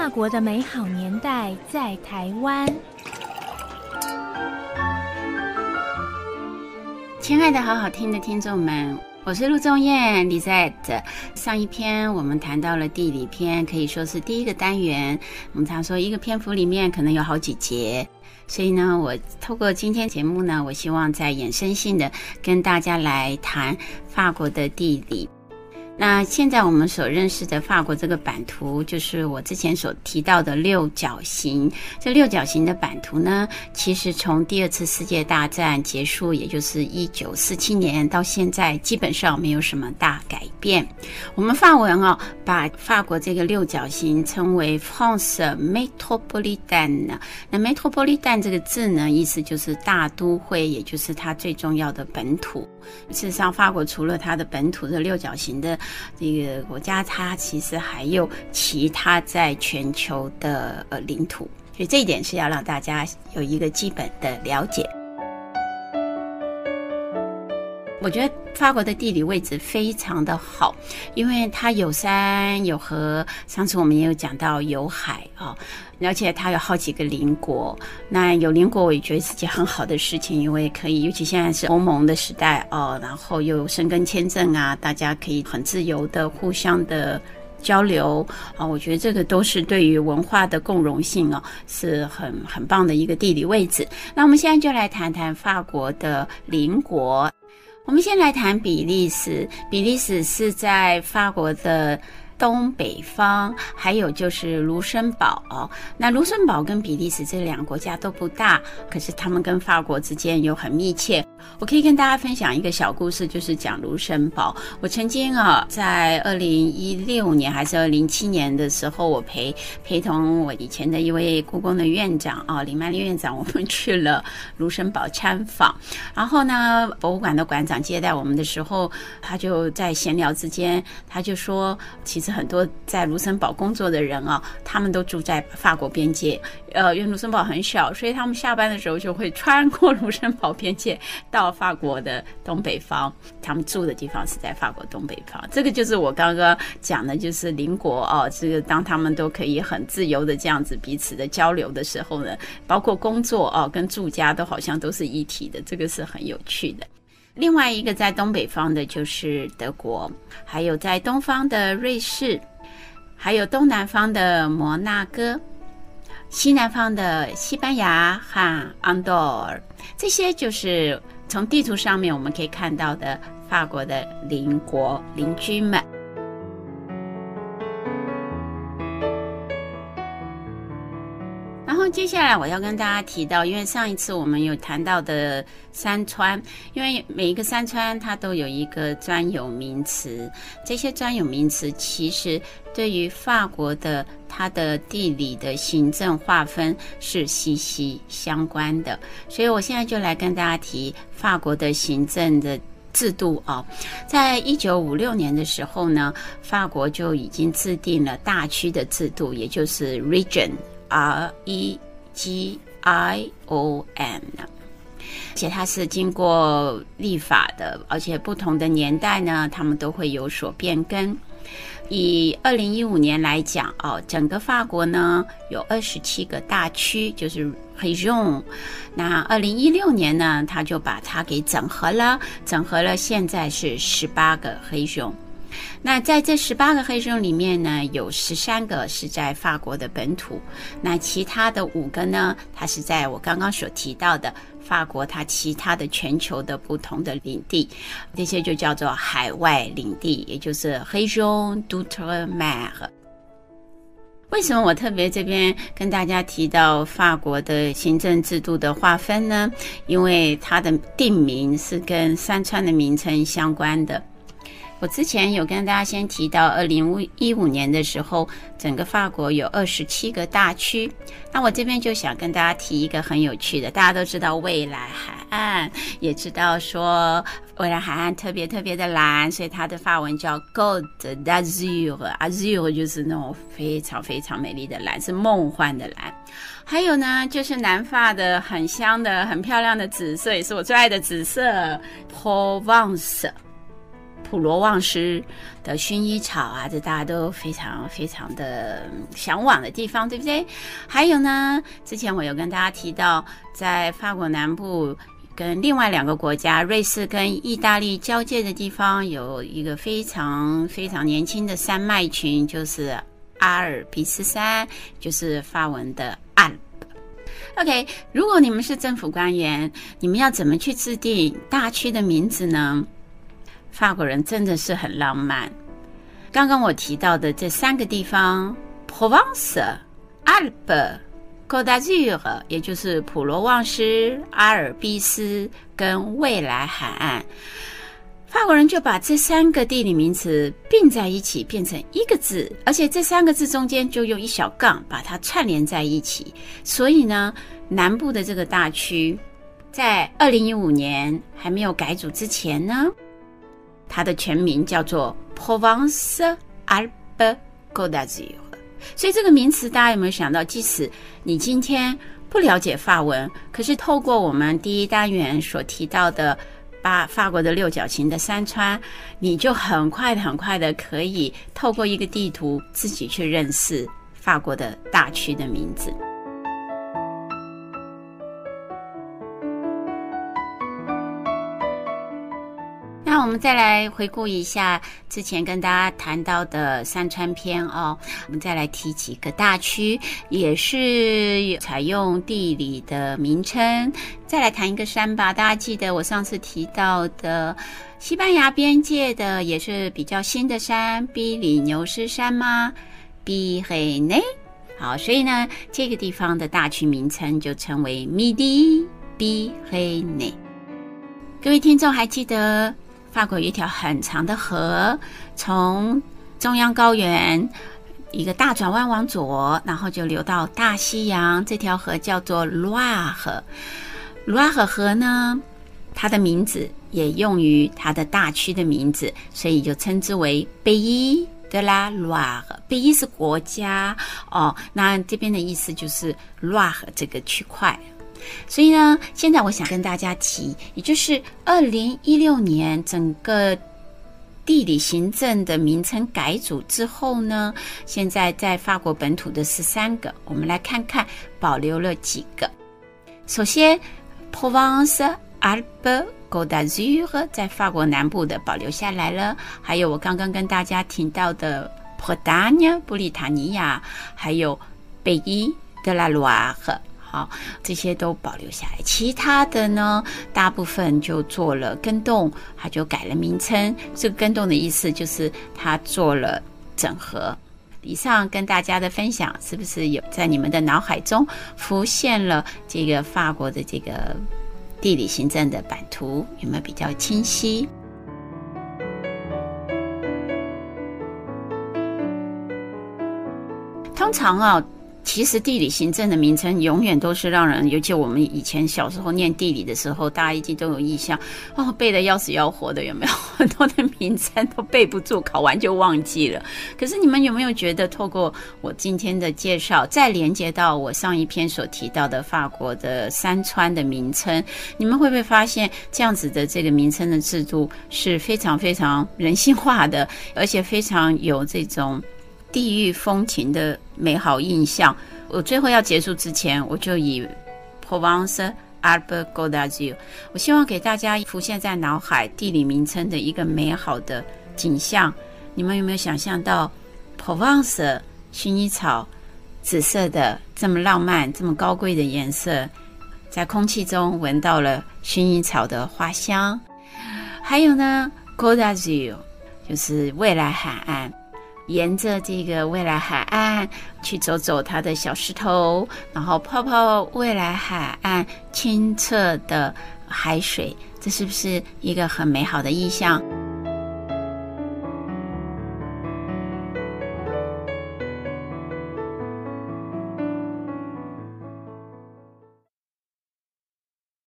法国的美好年代在台湾。亲爱的好好听的听众们，我是陆仲燕 Lizette。上一篇我们谈到了地理篇，可以说是第一个单元。我们常说一个篇幅里面可能有好几节，所以呢，我透过今天节目呢，我希望再衍生性的跟大家来谈法国的地理。那现在我们所认识的法国这个版图，就是我之前所提到的六角形。这六角形的版图呢，其实从第二次世界大战结束，也就是一九四七年到现在，基本上没有什么大改变。我们法文啊，把法国这个六角形称为 France métropolitaine。那 m e t r o p o l i t a n 这个字呢，意思就是大都会，也就是它最重要的本土。事实上，法国除了它的本土的六角形的这个国家，它其实还有其他在全球的呃领土，所以这一点是要让大家有一个基本的了解。我觉得法国的地理位置非常的好，因为它有山有河，上次我们也有讲到有海啊，而且它有好几个邻国。那有邻国，我也觉得是件很好的事情，因为可以，尤其现在是欧盟的时代哦，然后又申根签证啊，大家可以很自由的互相的交流啊，我觉得这个都是对于文化的共融性哦，是很很棒的一个地理位置。那我们现在就来谈谈法国的邻国。我们先来谈比利时。比利时是在法国的东北方，还有就是卢森堡。那卢森堡跟比利时这两个国家都不大，可是他们跟法国之间有很密切。我可以跟大家分享一个小故事，就是讲卢森堡。我曾经啊，在二零一六年还是二零七年的时候，我陪陪同我以前的一位故宫的院长啊，林曼丽院长，我们去了卢森堡参访。然后呢，博物馆的馆长接待我们的时候，他就在闲聊之间，他就说，其实很多在卢森堡工作的人啊，他们都住在法国边界。呃，因为卢森堡很小，所以他们下班的时候就会穿过 卢森堡边界。到法国的东北方，他们住的地方是在法国东北方。这个就是我刚刚讲的，就是邻国哦。这个当他们都可以很自由的这样子彼此的交流的时候呢，包括工作哦跟住家都好像都是一体的，这个是很有趣的。另外一个在东北方的就是德国，还有在东方的瑞士，还有东南方的摩纳哥。西南方的西班牙和安多尔，这些就是从地图上面我们可以看到的法国的邻国邻居们。接下来我要跟大家提到，因为上一次我们有谈到的山川，因为每一个山川它都有一个专有名词，这些专有名词其实。对于法国的它的地理的行政划分是息息相关的，所以我现在就来跟大家提法国的行政的制度啊。在一九五六年的时候呢，法国就已经制定了大区的制度，也就是 region R E G I O N，而且它是经过立法的，而且不同的年代呢，他们都会有所变更。以二零一五年来讲，哦，整个法国呢有二十七个大区，就是 région。那二零一六年呢，他就把它给整合了，整合了，现在是十八个 region。那在这十八个 région 里面呢，有十三个是在法国的本土，那其他的五个呢，它是在我刚刚所提到的。法国它其他的全球的不同的领地，这些就叫做海外领地，也就是 Région d'Outre-mer。为什么我特别这边跟大家提到法国的行政制度的划分呢？因为它的地名是跟山川的名称相关的。我之前有跟大家先提到，二零一五年的时候，整个法国有二十七个大区。那我这边就想跟大家提一个很有趣的，大家都知道蔚蓝海岸，也知道说蔚蓝海岸特别特别的蓝，所以它的法文叫 Gold d'Azur，Azur 就是那种非常非常美丽的蓝，是梦幻的蓝。还有呢，就是南法的很香的、很漂亮的紫色，也是我最爱的紫色，Provence。普罗旺斯的薰衣草啊，这大家都非常非常的向往的地方，对不对？还有呢，之前我有跟大家提到，在法国南部跟另外两个国家瑞士跟意大利交界的地方，有一个非常非常年轻的山脉群，就是阿尔卑斯山，就是法文的 Alps。OK，如果你们是政府官员，你们要怎么去制定大区的名字呢？法国人真的是很浪漫。刚刚我提到的这三个地方：Provence、Alpes、Côte d'Azur，也就是普罗旺斯、阿尔卑斯跟未来海岸。法国人就把这三个地理名词并在一起，变成一个字，而且这三个字中间就用一小杠把它串联在一起。所以呢，南部的这个大区，在二零一五年还没有改组之前呢。它的全名叫做 Provence Alpes Côte d'Azur，所以这个名词大家有没有想到？即使你今天不了解法文，可是透过我们第一单元所提到的把法国的六角形的山川，你就很快很快的可以透过一个地图自己去认识法国的大区的名字。我们再来回顾一下之前跟大家谈到的山川篇哦，我们再来提几个大区，也是采用地理的名称。再来谈一个山吧，大家记得我上次提到的西班牙边界的也是比较新的山——比利牛斯山吗？比黑内。好，所以呢，这个地方的大区名称就称为 Midi 比黑内。各位听众还记得？法国有一条很长的河，从中央高原一个大转弯往左，然后就流到大西洋。这条河叫做卢瓦尔河。卢瓦尔河呢，它的名字也用于它的大区的名字，所以就称之为 Pays de la Loire。Pays 是国家哦，那这边的意思就是卢瓦尔这个区块。所以呢，现在我想跟大家提，也就是二零一六年整个地理行政的名称改组之后呢，现在在法国本土的十三个，我们来看看保留了几个。首先，Provence Alpes Côte d'Azur 在法国南部的保留下来了，还有我刚刚跟大家提到的 Bretagne 布里塔尼亚，还有 Pays de la Loire。好，这些都保留下来。其他的呢，大部分就做了更动，它就改了名称。这个更动的意思就是它做了整合。以上跟大家的分享，是不是有在你们的脑海中浮现了这个法国的这个地理行政的版图？有没有比较清晰？通常啊。其实地理行政的名称永远都是让人，尤其我们以前小时候念地理的时候，大家一定都有印象哦，背得要死要活的，有没有？很多的名称都背不住，考完就忘记了。可是你们有没有觉得，透过我今天的介绍，再连接到我上一篇所提到的法国的山川的名称，你们会不会发现这样子的这个名称的制度是非常非常人性化的，而且非常有这种。地域风情的美好印象。我最后要结束之前，我就以 Provence Alpes Côte d'Azur，我希望给大家浮现在脑海地理名称的一个美好的景象。你们有没有想象到 Provence 薰衣草紫色的这么浪漫、这么高贵的颜色，在空气中闻到了薰衣草的花香？还有呢，Côte d'Azur 就是未来海岸。沿着这个未来海岸去走走它的小石头，然后泡泡未来海岸清澈的海水，这是不是一个很美好的意象？